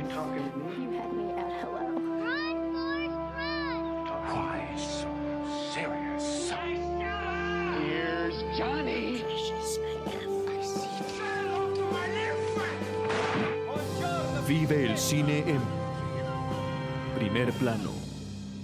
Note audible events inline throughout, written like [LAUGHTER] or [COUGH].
You talking to me? You had me at hello. Run, Forrest, run! Why so serious? Here's Johnny. Vive el cine en primer plano.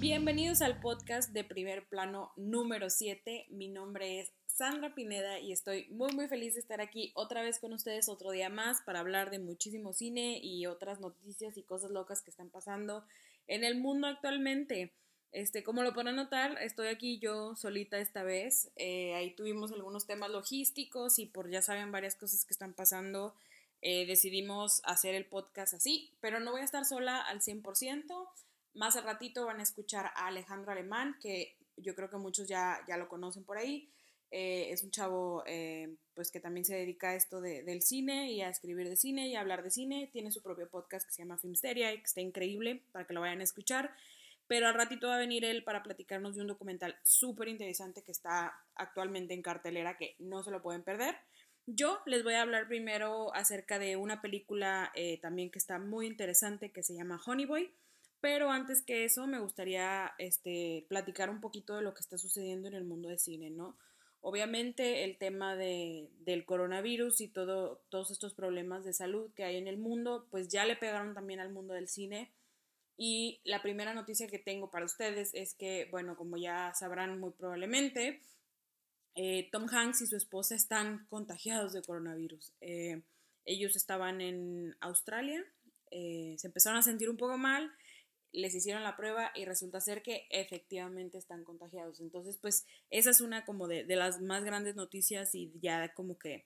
Bienvenidos al podcast de primer plano número 7. Mi nombre es Sandra Pineda y estoy muy muy feliz de estar aquí otra vez con ustedes otro día más para hablar de muchísimo cine y otras noticias y cosas locas que están pasando en el mundo actualmente. Este, como lo podrán notar, estoy aquí yo solita esta vez. Eh, ahí tuvimos algunos temas logísticos y por ya saben varias cosas que están pasando. eh, decidimos hacer el podcast así, pero no voy a estar sola al 100%. Más al ratito van a escuchar a Alejandro Alemán, que yo creo que muchos ya, ya lo conocen por ahí. Eh, es un chavo eh, pues que también se dedica a esto de- del cine y a escribir de cine y a hablar de cine. Tiene su propio podcast que se llama Filmsteria y que está increíble para que lo vayan a escuchar. Pero al ratito va a venir él para platicarnos de un documental súper interesante que está actualmente en cartelera que no se lo pueden perder. Yo les voy a hablar primero acerca de una película eh, también que está muy interesante que se llama Honey Boy. Pero antes que eso, me gustaría este, platicar un poquito de lo que está sucediendo en el mundo de cine, ¿no? Obviamente el tema de, del coronavirus y todo, todos estos problemas de salud que hay en el mundo, pues ya le pegaron también al mundo del cine. Y la primera noticia que tengo para ustedes es que, bueno, como ya sabrán muy probablemente, eh, Tom Hanks y su esposa están contagiados de coronavirus. Eh, ellos estaban en Australia, eh, se empezaron a sentir un poco mal, les hicieron la prueba y resulta ser que efectivamente están contagiados. Entonces, pues esa es una como de, de las más grandes noticias y ya como que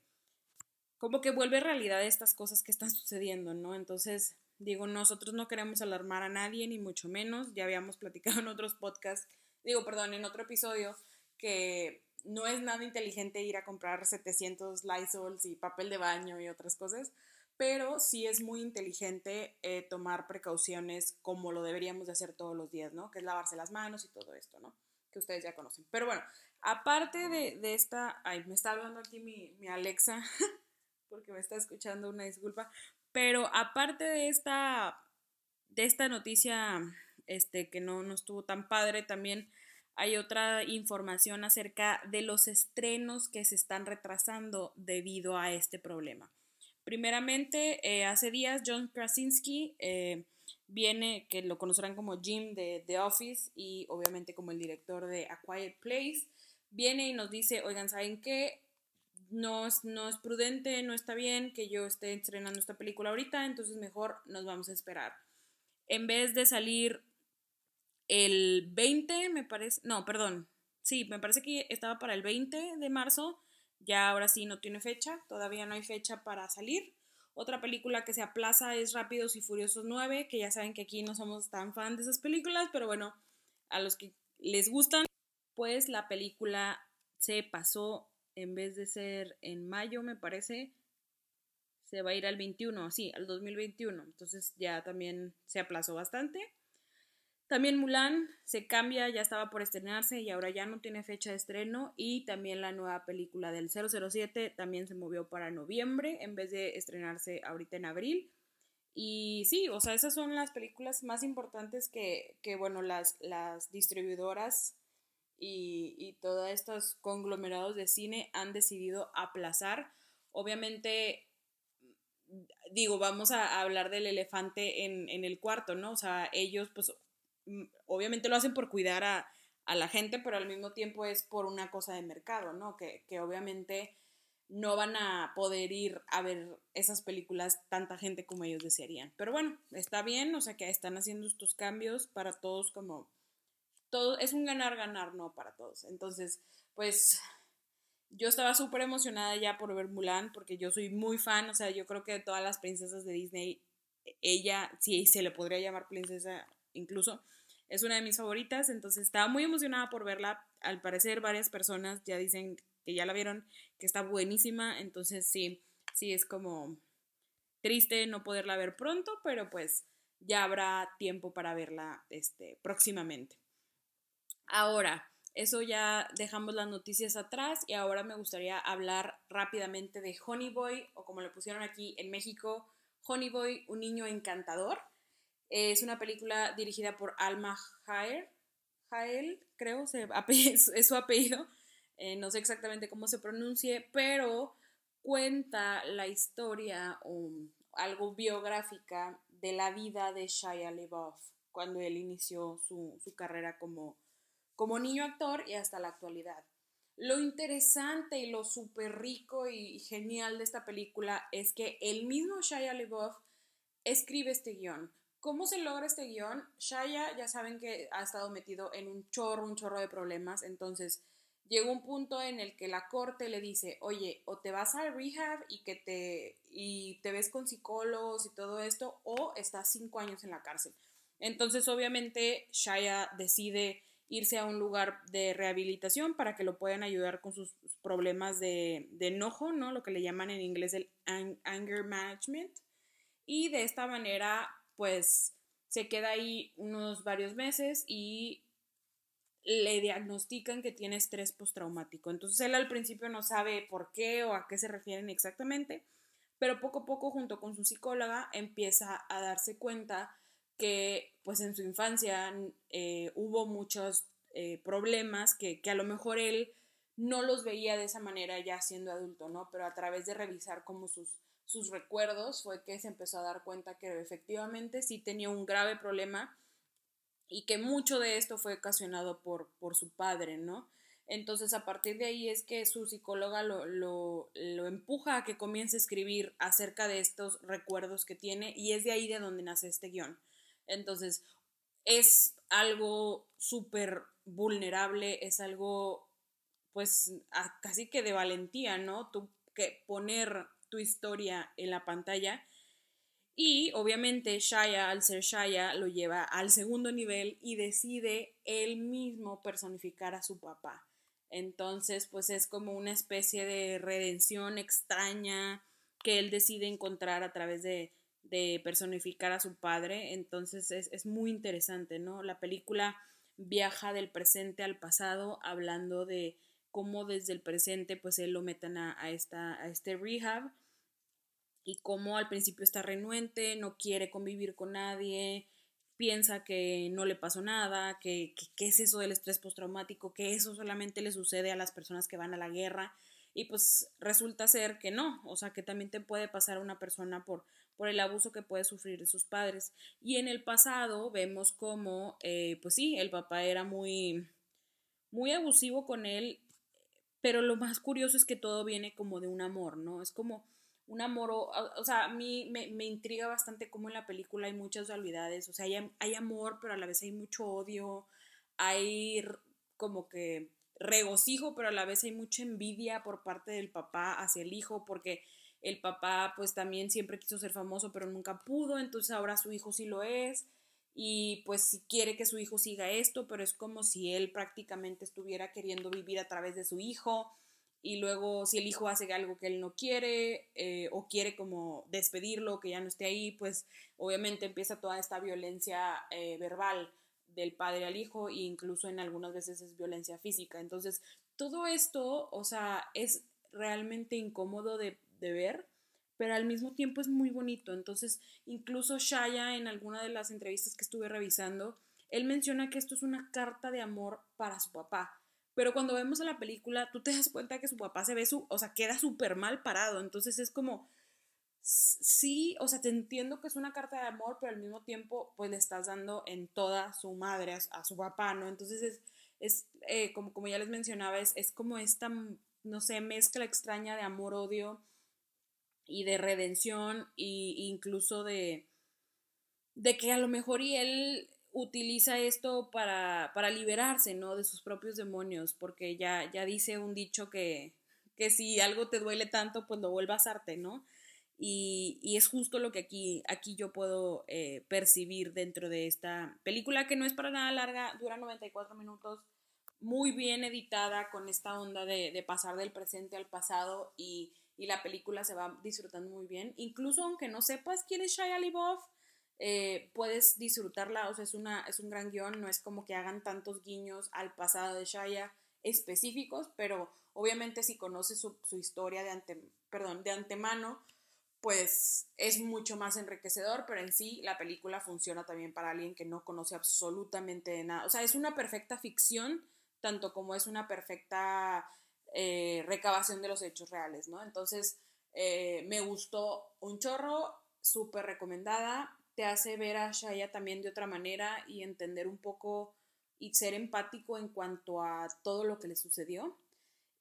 como que vuelve realidad estas cosas que están sucediendo, ¿no? Entonces, digo, nosotros no queremos alarmar a nadie, ni mucho menos. Ya habíamos platicado en otros podcasts, digo, perdón, en otro episodio, que no es nada inteligente ir a comprar 700 Lysols y papel de baño y otras cosas, pero sí es muy inteligente eh, tomar precauciones como lo deberíamos de hacer todos los días, ¿no? Que es lavarse las manos y todo esto, ¿no? Que ustedes ya conocen. Pero bueno, aparte de, de esta, ay, me está hablando aquí mi, mi Alexa, [LAUGHS] porque me está escuchando, una disculpa, pero aparte de esta, de esta noticia, este, que no, no estuvo tan padre, también hay otra información acerca de los estrenos que se están retrasando debido a este problema. Primeramente, eh, hace días John Krasinski eh, viene, que lo conocerán como Jim de The Office y obviamente como el director de A Quiet Place, viene y nos dice, oigan, ¿saben qué? No es, no es prudente, no está bien que yo esté estrenando esta película ahorita, entonces mejor nos vamos a esperar. En vez de salir el 20, me parece, no, perdón, sí, me parece que estaba para el 20 de marzo, ya ahora sí no tiene fecha, todavía no hay fecha para salir. Otra película que se aplaza es Rápidos y Furiosos 9, que ya saben que aquí no somos tan fan de esas películas, pero bueno, a los que les gustan, pues la película se pasó, en vez de ser en mayo, me parece, se va a ir al 21, sí, al 2021, entonces ya también se aplazó bastante. También Mulan se cambia, ya estaba por estrenarse y ahora ya no tiene fecha de estreno. Y también la nueva película del 007 también se movió para noviembre en vez de estrenarse ahorita en abril. Y sí, o sea, esas son las películas más importantes que, que bueno, las, las distribuidoras y, y todos estos conglomerados de cine han decidido aplazar. Obviamente, digo, vamos a hablar del elefante en, en el cuarto, ¿no? O sea, ellos pues obviamente lo hacen por cuidar a, a, la gente, pero al mismo tiempo es por una cosa de mercado, ¿no? Que, que, obviamente no van a poder ir a ver esas películas tanta gente como ellos desearían. Pero bueno, está bien, o sea que están haciendo estos cambios para todos como... Todo, es un ganar-ganar, ¿no? Para todos. Entonces, pues yo estaba súper emocionada ya por ver Mulan, porque yo soy muy fan, o sea, yo creo que de todas las princesas de Disney, ella, sí, se le podría llamar princesa incluso, es una de mis favoritas, entonces estaba muy emocionada por verla. Al parecer varias personas ya dicen que ya la vieron, que está buenísima, entonces sí, sí es como triste no poderla ver pronto, pero pues ya habrá tiempo para verla este, próximamente. Ahora, eso ya dejamos las noticias atrás y ahora me gustaría hablar rápidamente de Honey Boy o como le pusieron aquí en México, Honey Boy, un niño encantador. Es una película dirigida por Alma Jael, Jael creo, se, [LAUGHS] es su apellido. Eh, no sé exactamente cómo se pronuncie, pero cuenta la historia o algo biográfica de la vida de Shia LaBeouf cuando él inició su, su carrera como, como niño actor y hasta la actualidad. Lo interesante y lo súper rico y genial de esta película es que el mismo Shia LaBeouf escribe este guion. ¿Cómo se logra este guion? Shia ya saben que ha estado metido en un chorro, un chorro de problemas, entonces llegó un punto en el que la corte le dice, oye, o te vas al rehab y que te, y te ves con psicólogos y todo esto, o estás cinco años en la cárcel. Entonces, obviamente, Shia decide irse a un lugar de rehabilitación para que lo puedan ayudar con sus problemas de, enojo, ¿no? Lo que le llaman en inglés el anger management. Y de esta manera, pues, se queda ahí unos varios meses y le diagnostican que tiene estrés postraumático. Entonces él al principio no sabe por qué o a qué se refieren exactamente, pero poco a poco junto con su psicóloga empieza a darse cuenta que pues en su infancia eh, hubo muchos eh, problemas que, a lo mejor él no los veía de esa manera ya siendo adulto, ¿no? Pero a través de revisar como sus, sus recuerdos fue que se empezó a dar cuenta que efectivamente sí tenía un grave problema y que mucho de esto fue ocasionado por, por su padre, ¿no? Entonces a partir de ahí es que su psicóloga lo, lo, lo, empuja a que comience a escribir acerca de estos recuerdos que tiene y es de ahí de donde nace este guion. Entonces, es algo súper vulnerable, es algo pues casi que de valentía, ¿no? Tú que poner tu historia en la pantalla y obviamente Shaya, al ser Shaya, lo lleva al segundo nivel y decide él mismo personificar a su papá. Entonces, pues es como una especie de redención extraña que él decide encontrar a través de, de personificar a su padre. Entonces es, muy interesante, ¿no? La película viaja del presente al pasado hablando de cómo desde el presente pues él lo metan a, esta, a este rehab y cómo al principio está renuente, no quiere convivir con nadie, piensa que no le pasó nada, que, es eso del estrés postraumático, que eso solamente le sucede a las personas que van a la guerra y pues resulta ser que no, o sea que también te puede pasar a una persona por, por el abuso que puede sufrir de sus padres. Y en el pasado vemos como, eh, pues sí, el papá era muy, muy abusivo con él, pero lo más curioso es que todo viene como de un amor, ¿no? Es como un amor, o, sea, a mí me, me, intriga bastante cómo en la película hay muchas dualidades, o sea, hay, hay amor, pero a la vez hay mucho odio, hay como que regocijo, pero a la vez hay mucha envidia por parte del papá hacia el hijo, porque el papá pues también siempre quiso ser famoso, pero nunca pudo, entonces ahora su hijo sí lo es y pues quiere que su hijo siga esto, pero es como si él prácticamente estuviera queriendo vivir a través de su hijo y luego si el hijo hace algo que él no quiere eh, o quiere como despedirlo, que ya no esté ahí, pues obviamente empieza toda esta violencia eh, verbal del padre al hijo e incluso en algunas veces es violencia física. Entonces, todo esto, o sea, es realmente incómodo de, ver, pero al mismo tiempo es muy bonito. Entonces, incluso Shaya en alguna de las entrevistas que estuve revisando, él menciona que esto es una carta de amor para su papá. Pero cuando vemos a la película, tú te das cuenta que su papá se ve su, o sea, queda súper mal parado. Entonces es como, sí, o sea, te entiendo que es una carta de amor, pero al mismo tiempo, pues le estás dando en toda su madre a, su papá, ¿no? Entonces es, es eh, como, como ya les mencionaba, es, es como esta, no sé, mezcla extraña de amor-odio y de redención e incluso de, de que a lo mejor y él utiliza esto para, para liberarse, ¿no? De sus propios demonios, porque ya, ya dice un dicho que, que si algo te duele tanto, pues lo vuelvas arte, ¿no? Y, es justo lo que aquí, aquí yo puedo eh, percibir dentro de esta película, que no es para nada larga, dura 94 minutos, muy bien editada con esta onda de, pasar del presente al pasado y, la película se va disfrutando muy bien. Incluso aunque no sepas quién es Shia LaBeouf, eh, puedes disfrutarla, o sea, es, una, es un gran guion, no es como que hagan tantos guiños al pasado de Shia específicos, pero obviamente si conoces su, su historia de, ante, perdón, de antemano, pues es mucho más enriquecedor, pero en sí la película funciona también para alguien que no conoce absolutamente de nada. O sea, es una perfecta ficción, tanto como es una perfecta eh, recabación de los hechos reales, ¿no? Entonces, eh, me gustó un chorro, súper recomendada, te hace ver a Shaya también de otra manera y entender un poco y ser empático en cuanto a todo lo que le sucedió.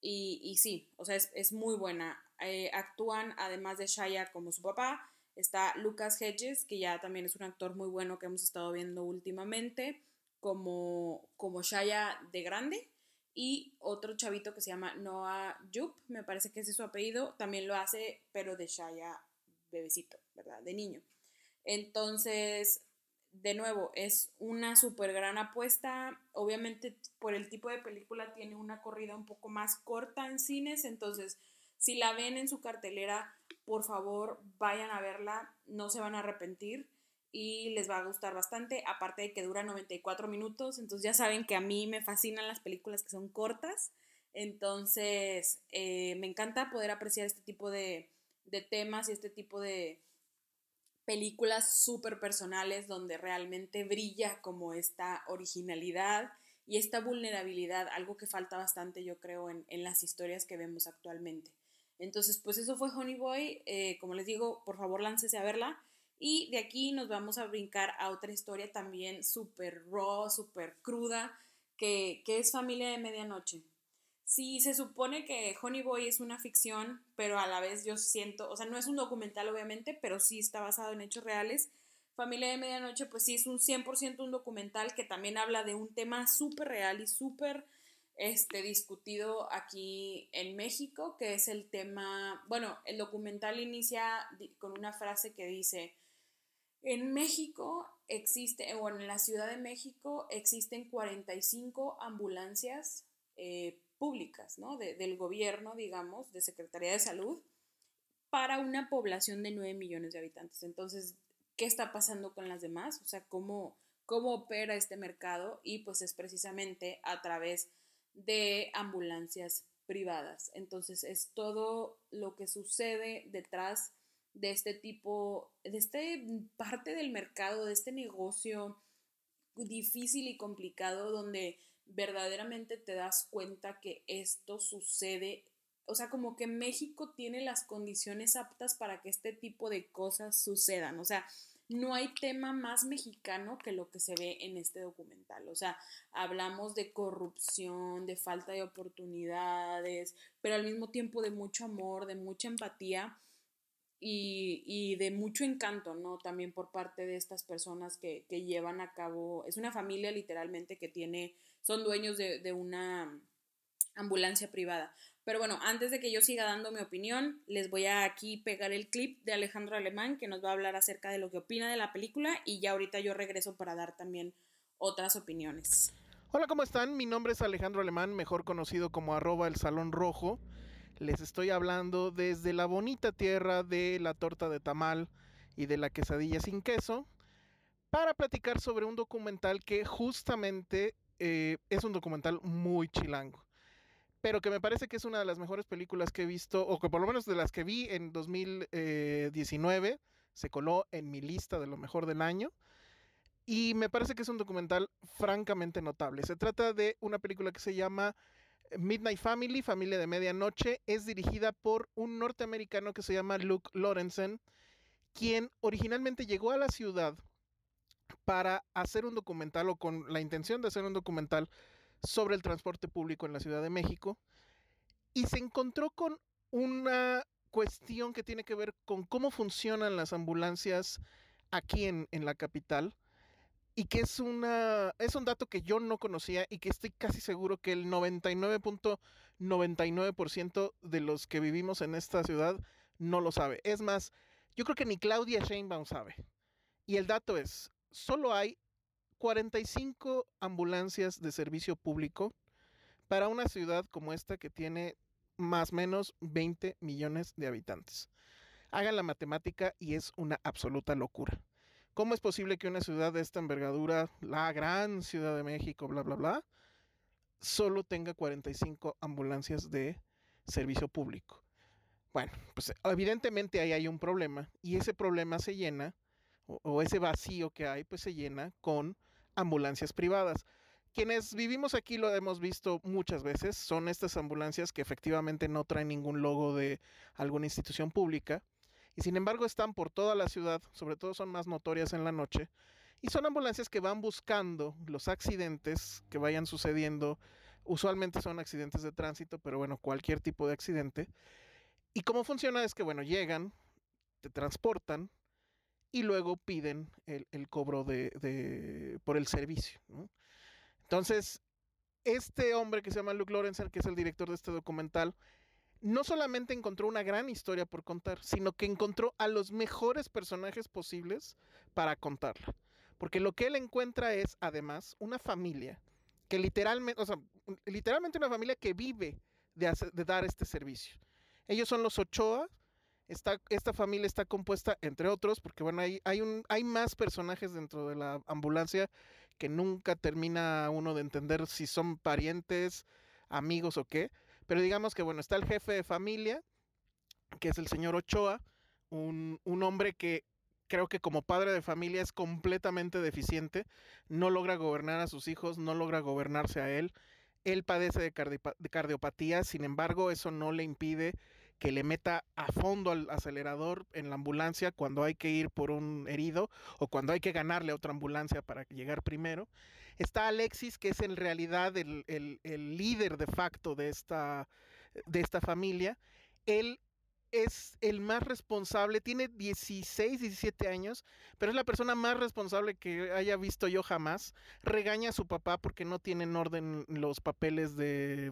Y, y sí, o sea, es, es muy buena. Eh, actúan, además de Shaya como su papá, está Lucas Hedges, que ya también es un actor muy bueno que hemos estado viendo últimamente, como, como Shaya de grande. Y otro chavito que se llama Noah Jup, me parece que ese es su apellido, también lo hace, pero de Shaya bebecito, ¿verdad? De niño. Entonces, de nuevo, es una súper gran apuesta. Obviamente, por el tipo de película, tiene una corrida un poco más corta en cines. Entonces, si la ven en su cartelera, por favor, vayan a verla. No se van a arrepentir y les va a gustar bastante. Aparte de que dura 94 minutos. Entonces, ya saben que a mí me fascinan las películas que son cortas. Entonces, eh, me encanta poder apreciar este tipo de, de temas y este tipo de películas súper personales donde realmente brilla como esta originalidad y esta vulnerabilidad, algo que falta bastante yo creo en, en las historias que vemos actualmente. Entonces, pues eso fue Honey Boy, eh, como les digo, por favor láncese a verla. Y de aquí nos vamos a brincar a otra historia también súper raw, súper cruda, que, que es Familia de Medianoche sí se supone que Honey Boy es una ficción, pero a la vez yo siento, o sea, no es un documental obviamente, pero sí está basado en hechos reales. Familia de Medianoche, pues sí es un 100% un documental que también habla de un tema súper real y súper este, discutido aquí en México, que es el tema, bueno, el documental inicia con una frase que dice, en México existe, o en la Ciudad de México existen 45 ambulancias eh, públicas, ¿no? del gobierno, digamos, de Secretaría de Salud, para una población de 9 millones de habitantes. Entonces, ¿qué está pasando con las demás? O sea, ¿cómo, cómo opera este mercado? Y pues es precisamente a través de ambulancias privadas. Entonces, es todo lo que sucede detrás de este tipo, de este parte del mercado, de este negocio difícil y complicado donde verdaderamente te das cuenta que esto sucede, o sea, como que México tiene las condiciones aptas para que este tipo de cosas sucedan, o sea, no hay tema más mexicano que lo que se ve en este documental. O sea, hablamos de corrupción, de falta de oportunidades, pero al mismo tiempo de mucho amor, de mucha empatía y, y de mucho encanto, ¿no? También por parte de estas personas que, que llevan a cabo, es una familia literalmente que tiene son dueños de, una ambulancia privada. Pero bueno, antes de que yo siga dando mi opinión, les voy a aquí pegar el clip de Alejandro Alemán que nos va a hablar acerca de lo que opina de la película y ya ahorita yo regreso para dar también otras opiniones. Hola, ¿cómo están? Mi nombre es Alejandro Alemán, mejor conocido como arroba el Salón Rojo. Les estoy hablando desde la bonita tierra de la torta de tamal y de la quesadilla sin queso para platicar sobre un documental que justamente eh, es un documental muy chilango. Pero que me parece que es una de las mejores películas que he visto, o que por lo menos de las que vi en 2019, eh, se coló en mi lista de lo mejor del año. Y me parece que es un documental francamente notable. Se trata de una película que se llama Midnight Family, Familia de Medianoche. Es dirigida por un norteamericano que se llama Luke Lorenzen, quien originalmente llegó a la ciudad para hacer un documental o con la intención de hacer un documental sobre el transporte público en la Ciudad de México y se encontró con una cuestión que tiene que ver con cómo funcionan las ambulancias aquí en, en la capital y que es una es un dato que yo no conocía y que estoy casi seguro que el 99.99% de los que vivimos en esta ciudad no lo sabe. Es más, yo creo que ni Claudia Sheinbaum sabe. Y el dato es, solo hay 45 ambulancias de servicio público para una ciudad como esta que tiene más o menos 20 millones de habitantes. Hagan la matemática y es una absoluta locura. ¿Cómo es posible que una ciudad de esta envergadura, la gran Ciudad de México, bla, bla, bla, solo tenga 45 ambulancias de servicio público? Bueno, pues evidentemente ahí hay un problema y ese problema se llena, o, o ese vacío que hay, pues se llena con ambulancias privadas. Quienes vivimos aquí lo hemos visto muchas veces, son estas ambulancias que efectivamente no traen ningún logo de alguna institución pública y sin embargo están por toda la ciudad, sobre todo son más notorias en la noche, y son ambulancias que van buscando los accidentes que vayan sucediendo, usualmente son accidentes de tránsito, pero bueno, cualquier tipo de accidente. Y cómo funciona es que, bueno, llegan, te transportan y luego piden el, el cobro de, de- por el servicio. ¿no? Entonces, este hombre que se llama Luke Lorenzen, que es el director de este documental, no solamente encontró una gran historia por contar, sino que encontró a los mejores personajes posibles para contarla. Porque lo que él encuentra es, además, una familia que literalmente, o sea, literalmente una familia que vive de, dar este servicio. Ellos son los Ochoa. Esta, familia está compuesta, entre otros, porque bueno, hay, hay más personajes dentro de la ambulancia que nunca termina uno de entender si son parientes, amigos o qué. Pero digamos que bueno, está el jefe de familia, que es el señor Ochoa, un, un hombre que creo que como padre de familia es completamente deficiente, no logra gobernar a sus hijos, no logra gobernarse a él. Él padece de, cardiopa- de cardiopatía, sin embargo, eso no le impide que le meta a fondo al acelerador en la ambulancia cuando hay que ir por un herido o cuando hay que ganarle a otra ambulancia para llegar primero. Está Alexis, que es en realidad el, el- líder de facto de esta, de esta familia. Él es el más responsable, tiene 16, 17 años, pero es la persona más responsable que haya visto yo jamás. Regaña a su papá porque no tiene en orden los papeles de,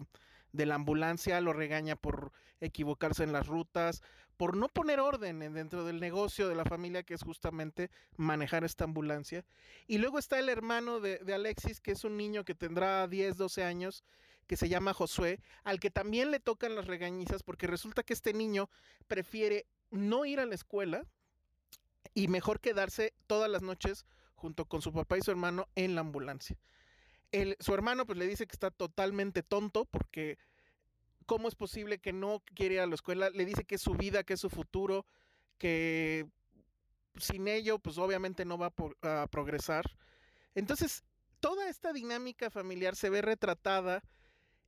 de la ambulancia, lo regaña por equivocarse en las rutas, por no poner orden en- dentro del negocio de la familia que es justamente manejar esta ambulancia. Y luego está el hermano de, de Alexis, que es un niño que tendrá 10, 12 años, que se llama Josué, al que también le tocan las regañizas porque resulta que este niño prefiere no ir a la escuela y mejor quedarse todas las noches junto con su papá y su hermano en la ambulancia. Su hermano pues le dice que está totalmente tonto porque cómo es posible que no quiere ir a la escuela, le dice que es su vida, que es su futuro, que sin ello pues obviamente no va a, a progresar. Entonces, toda esta dinámica familiar se ve retratada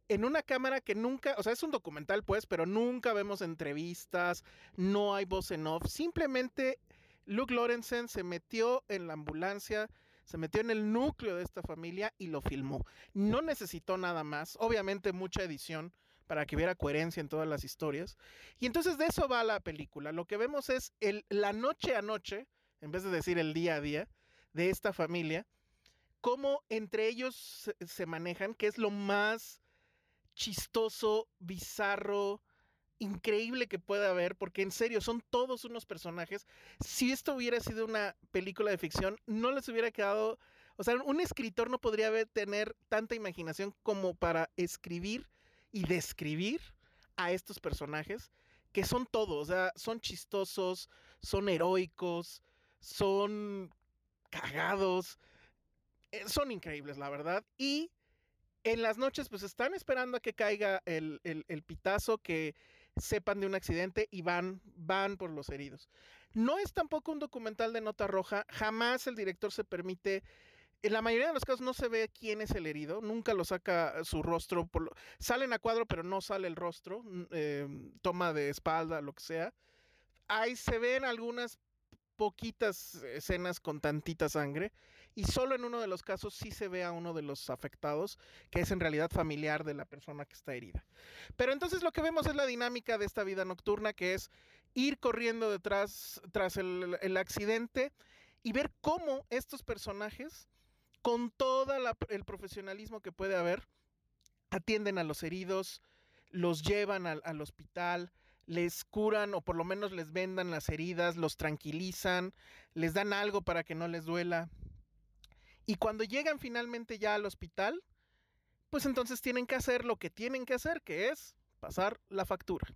en una cámara que nunca, o sea, es un documental pues, pero nunca vemos entrevistas, no hay voz en off, simplemente Luke Lorenzen se metió en la ambulancia, se metió en el núcleo de esta familia y lo filmó. No necesitó nada más, obviamente mucha edición para que hubiera coherencia en todas las historias. Y entonces de eso va la película. Lo que vemos es la noche a noche, en vez de decir el día a día, de esta familia, cómo entre ellos se, se manejan, que es lo más chistoso, bizarro, increíble que pueda haber, porque en serio son todos unos personajes. Si esto hubiera sido una película de ficción, no les hubiera quedado, o sea, un escritor no podría haber, tener tanta imaginación como para escribir y describir a estos personajes, que son todos, o sea, son chistosos, son heroicos, son cagados, eh, son increíbles, la verdad, y en las noches pues están esperando a que caiga el, el- pitazo, que sepan de un accidente y van, van por los heridos. No es tampoco un documental de nota roja, jamás el director se permite, en la mayoría de los casos no se ve quién es el herido, nunca lo saca su rostro, por lo- salen a cuadro pero no sale el rostro, eh, toma de espalda, lo que sea. Ahí se ven algunas poquitas escenas con tantita sangre y solo en uno de los casos sí se ve a uno de los afectados que es en realidad familiar de la persona que está herida. Pero entonces lo que vemos es la dinámica de esta vida nocturna que es ir corriendo detrás tras el, accidente y ver cómo estos personajes con todo el profesionalismo que puede haber atienden a los heridos, los llevan al, al hospital, les curan o por lo menos les vendan las heridas, los tranquilizan, les dan algo para que no les duela. Y cuando llegan finalmente ya al hospital, pues entonces tienen que hacer lo que tienen que hacer, que es pasar la factura.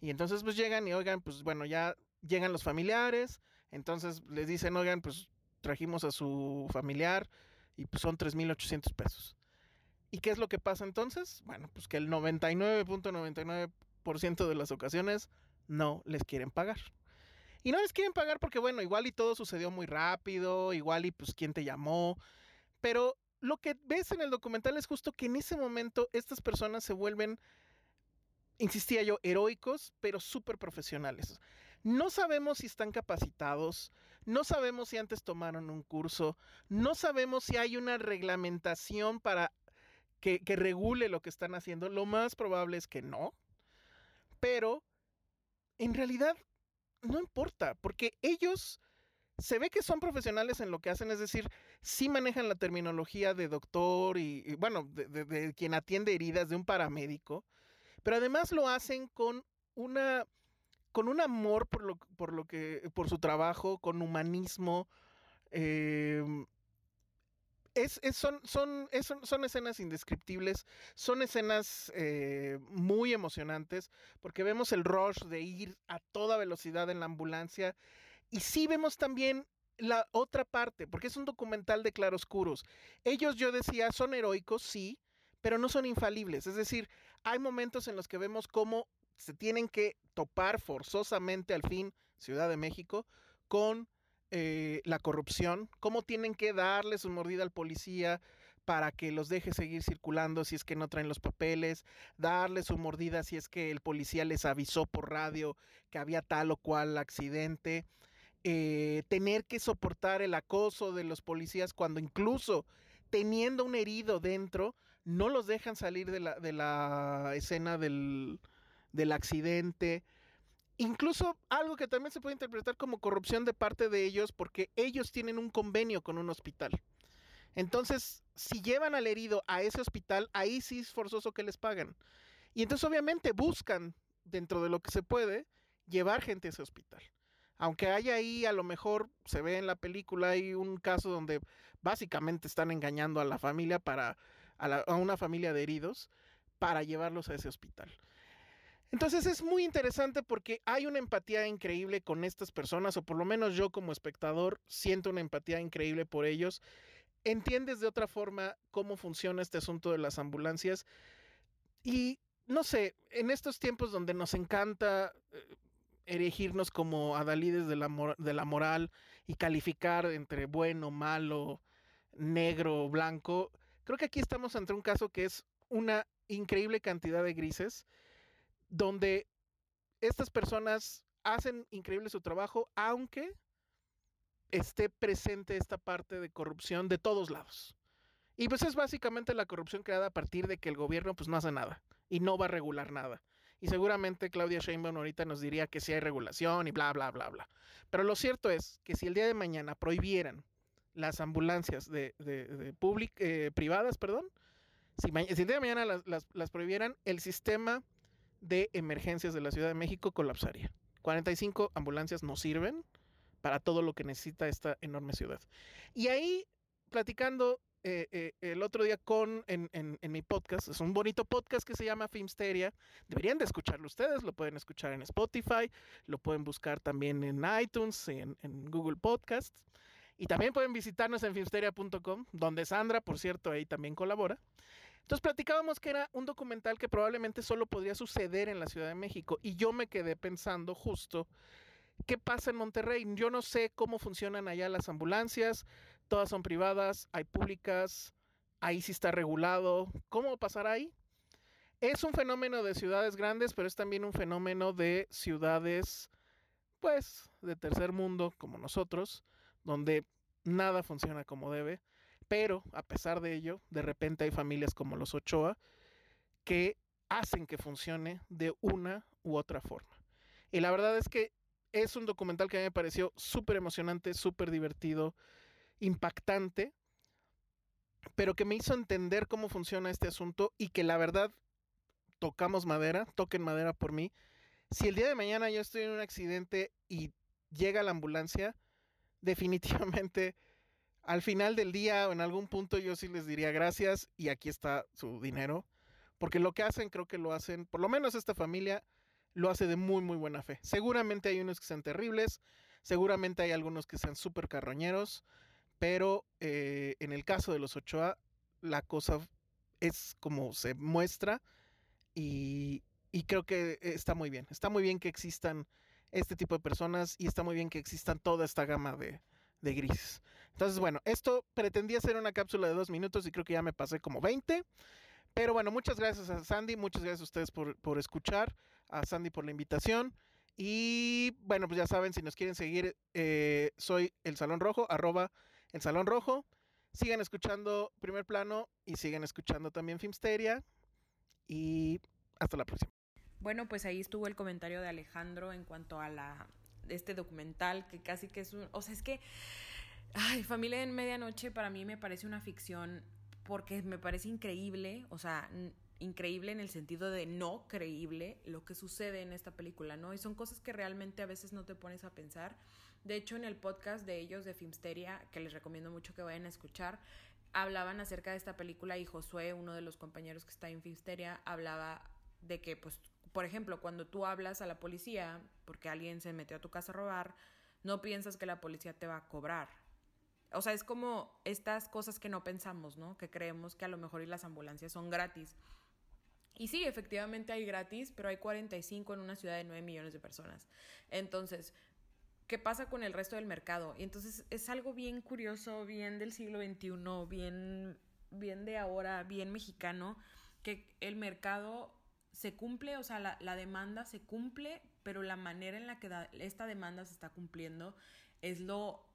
Y entonces pues llegan y oigan, pues bueno, ya llegan los familiares, entonces les dicen, oigan, pues trajimos a su familiar y pues son 3.800 pesos. ¿Y qué es lo que pasa entonces? Bueno, pues que el 99.99% de las ocasiones no les quieren pagar. Y no les quieren pagar porque, bueno, igual y todo sucedió muy rápido, igual y pues quién te llamó, pero lo que ves en el documental es justo que en ese momento estas personas se vuelven, insistía yo, heroicos, pero súper profesionales. No sabemos si están capacitados, no sabemos si antes tomaron un curso, no sabemos si hay una reglamentación para que, que regule lo que están haciendo. Lo más probable es que no, pero en realidad no importa, porque ellos se ve que son profesionales en lo que hacen, es decir, sí manejan la terminología de doctor y, bueno, de, de- de quien atiende heridas, de un paramédico, pero además lo hacen con una con un amor por lo, por lo que, por su trabajo, con humanismo. em, es, es- son, son, es- son- escenas indescriptibles, son escenas eh, muy emocionantes, porque vemos el rush de ir a toda velocidad en la ambulancia y sí vemos también la otra parte, porque es un documental de claroscuros. Ellos, yo decía, son heroicos, sí, pero no son infalibles. Es decir, hay momentos en los que vemos cómo se tienen que topar forzosamente al fin Ciudad de México con eh, la corrupción, cómo tienen que darle su mordida al policía para que los deje seguir circulando si es que no traen los papeles, darle su mordida si es que el policía les avisó por radio que había tal o cual accidente, eh, tener que soportar el acoso de los policías cuando incluso teniendo un herido dentro, no los dejan salir de la, de la escena del, del accidente. Incluso algo que también se puede interpretar como corrupción de parte de ellos porque ellos tienen un convenio con un hospital. Entonces, si llevan al herido a ese hospital, ahí sí es forzoso que les pagan. Y entonces obviamente buscan, dentro de lo que se puede, llevar gente a ese hospital. Aunque haya ahí, a lo mejor se ve en la película, hay un caso donde básicamente están engañando a la familia para, a, la- a una familia de heridos, para llevarlos a ese hospital. Entonces es muy interesante porque hay una empatía increíble con estas personas, o por lo menos yo como espectador siento una empatía increíble por ellos. Entiendes de otra forma cómo funciona este asunto de las ambulancias. Y no sé, en estos tiempos donde nos encanta eh, erigirnos como adalides de la, de la moral y calificar entre bueno, malo, negro, blanco, creo que aquí estamos ante un caso que es una increíble cantidad de grises donde estas personas hacen increíble su trabajo, aunque esté presente esta parte de corrupción de todos lados. Y pues es básicamente la corrupción creada a partir de que el gobierno pues no hace nada y no va a regular nada. Y seguramente Claudia Sheinbaum ahorita nos diría que sí hay regulación y bla, bla, bla, bla. Pero lo cierto es que si el día de mañana prohibieran las ambulancias de, de, eh, privadas, perdón, si, si el día de mañana las- las prohibieran, el sistema de emergencias de la Ciudad de México colapsaría. 45 ambulancias no sirven para todo lo que necesita esta enorme ciudad. Y ahí, platicando eh, eh, el otro día con en, en- mi podcast, es un bonito podcast que se llama Filmsteria. Deberían de escucharlo ustedes, lo pueden escuchar en Spotify, lo pueden buscar también en iTunes, en, en Google Podcasts. Y también pueden visitarnos en filmsteria.com, donde Sandra, por cierto, ahí también colabora. Entonces platicábamos que era un documental que probablemente solo podría suceder en la Ciudad de México. Y yo me quedé pensando justo, ¿qué pasa en Monterrey? Yo no sé cómo funcionan allá las ambulancias, todas son privadas, hay públicas, ahí sí está regulado. ¿Cómo pasará ahí? Es un fenómeno de ciudades grandes, pero es también un fenómeno de ciudades, pues, de tercer mundo como nosotros, donde nada funciona como debe. Pero a pesar de ello, de repente hay familias como los Ochoa que hacen que funcione de una u otra forma. Y la verdad es que es un documental que a mí me pareció súper emocionante, súper divertido, impactante, pero que me hizo entender cómo funciona este asunto y que la verdad tocamos madera, toquen madera por mí. Si el día de mañana yo estoy en un accidente y llega la ambulancia, [LAUGHS] definitivamente al final del día o en algún punto yo sí les diría gracias y aquí está su dinero. Porque lo que hacen, creo que lo hacen, por lo menos esta familia lo hace de muy, muy buena fe. Seguramente hay unos que sean terribles, seguramente hay algunos que sean súper carroñeros, pero eh, en el caso de los Ochoa, la cosa es como se muestra y creo que está muy bien. Está muy bien que existan este tipo de personas y está muy bien que existan toda esta gama de, de grises. Entonces, bueno, esto pretendía ser una cápsula de dos minutos y creo que ya me pasé como 20. Pero bueno, muchas gracias a Sandy, muchas gracias a ustedes por, por escuchar, a Sandy por la invitación. Y bueno, pues ya saben, si nos quieren seguir, eh, soy el Salón Rojo, arroba el Salón Rojo. Sigan escuchando Primer Plano y sigan escuchando también Filmsteria. Y hasta la próxima. Bueno, pues ahí estuvo el comentario de Alejandro en cuanto a la este documental que casi que es un, o sea, es que ay, Familia en Medianoche para mí me parece una ficción porque me parece increíble, o sea, increíble en el sentido de no creíble lo que sucede en esta película, ¿no? Y son cosas que realmente a veces no te pones a pensar. De hecho, en el podcast de ellos de Filmsteria, que les recomiendo mucho que vayan a escuchar, hablaban acerca de esta película y Josué, uno de los compañeros que está en Filmsteria, hablaba de que, pues, por ejemplo, cuando tú hablas a la policía porque alguien se metió a tu casa a robar, no piensas que la policía te va a cobrar. O sea, es como estas cosas que no pensamos, ¿no? Que creemos que a lo mejor y las ambulancias son gratis. Y sí, efectivamente hay gratis, pero hay 45 en una ciudad de 9 millones de personas. Entonces, ¿qué pasa con el resto del mercado? Y entonces es algo bien curioso, bien del siglo XXI, bien, bien de ahora, bien mexicano, que el mercado se cumple, o sea, la, demanda se cumple, pero la manera en la que esta demanda se está cumpliendo es lo,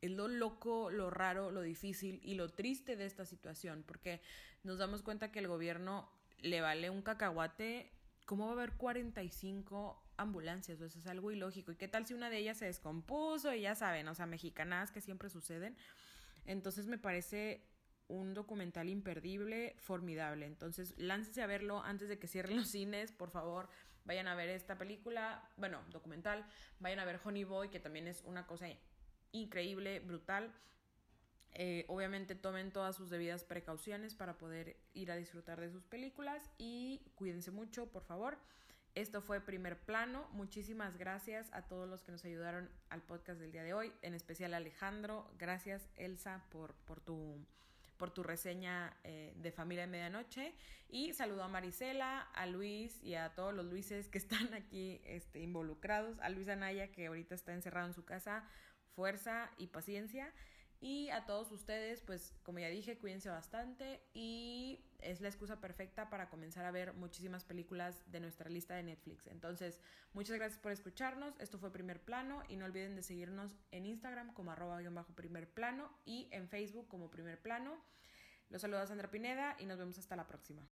es lo loco, lo raro, lo difícil y lo triste de esta situación, porque nos damos cuenta que el gobierno le vale un cacahuate, ¿cómo va a haber 45 ambulancias? Eso es algo ilógico. ¿Y qué tal si una de ellas se descompuso? Y ya saben, o sea, mexicanas que siempre suceden. Entonces me parece un documental imperdible, formidable. Entonces, láncese a verlo antes de que cierren los cines, por favor. Vayan a ver esta película, bueno, documental. Vayan a ver Honey Boy, que también es una cosa increíble, brutal. Eh, obviamente tomen todas sus debidas precauciones para poder ir a disfrutar de sus películas y cuídense mucho, por favor. Esto fue Primer Plano. Muchísimas gracias a todos los que nos ayudaron al podcast del día de hoy, en especial Alejandro. Gracias, Elsa, por, por tu por tu reseña eh, de Familia de Medianoche. Y saludo a Marisela, a Luis y a todos los Luises que [LAUGHS] están aquí este, involucrados. A Luis Anaya, que ahorita está encerrado en su casa. Fuerza y paciencia. Y a todos ustedes, pues como ya dije, cuídense bastante y es la excusa perfecta para comenzar a ver muchísimas películas de nuestra lista de Netflix. Entonces, muchas gracias por escucharnos. Esto fue Primer Plano y no olviden de seguirnos en Instagram como arroba bajo primer plano y en Facebook como Primer Plano. Los saluda Sandra Pineda y nos vemos hasta la próxima.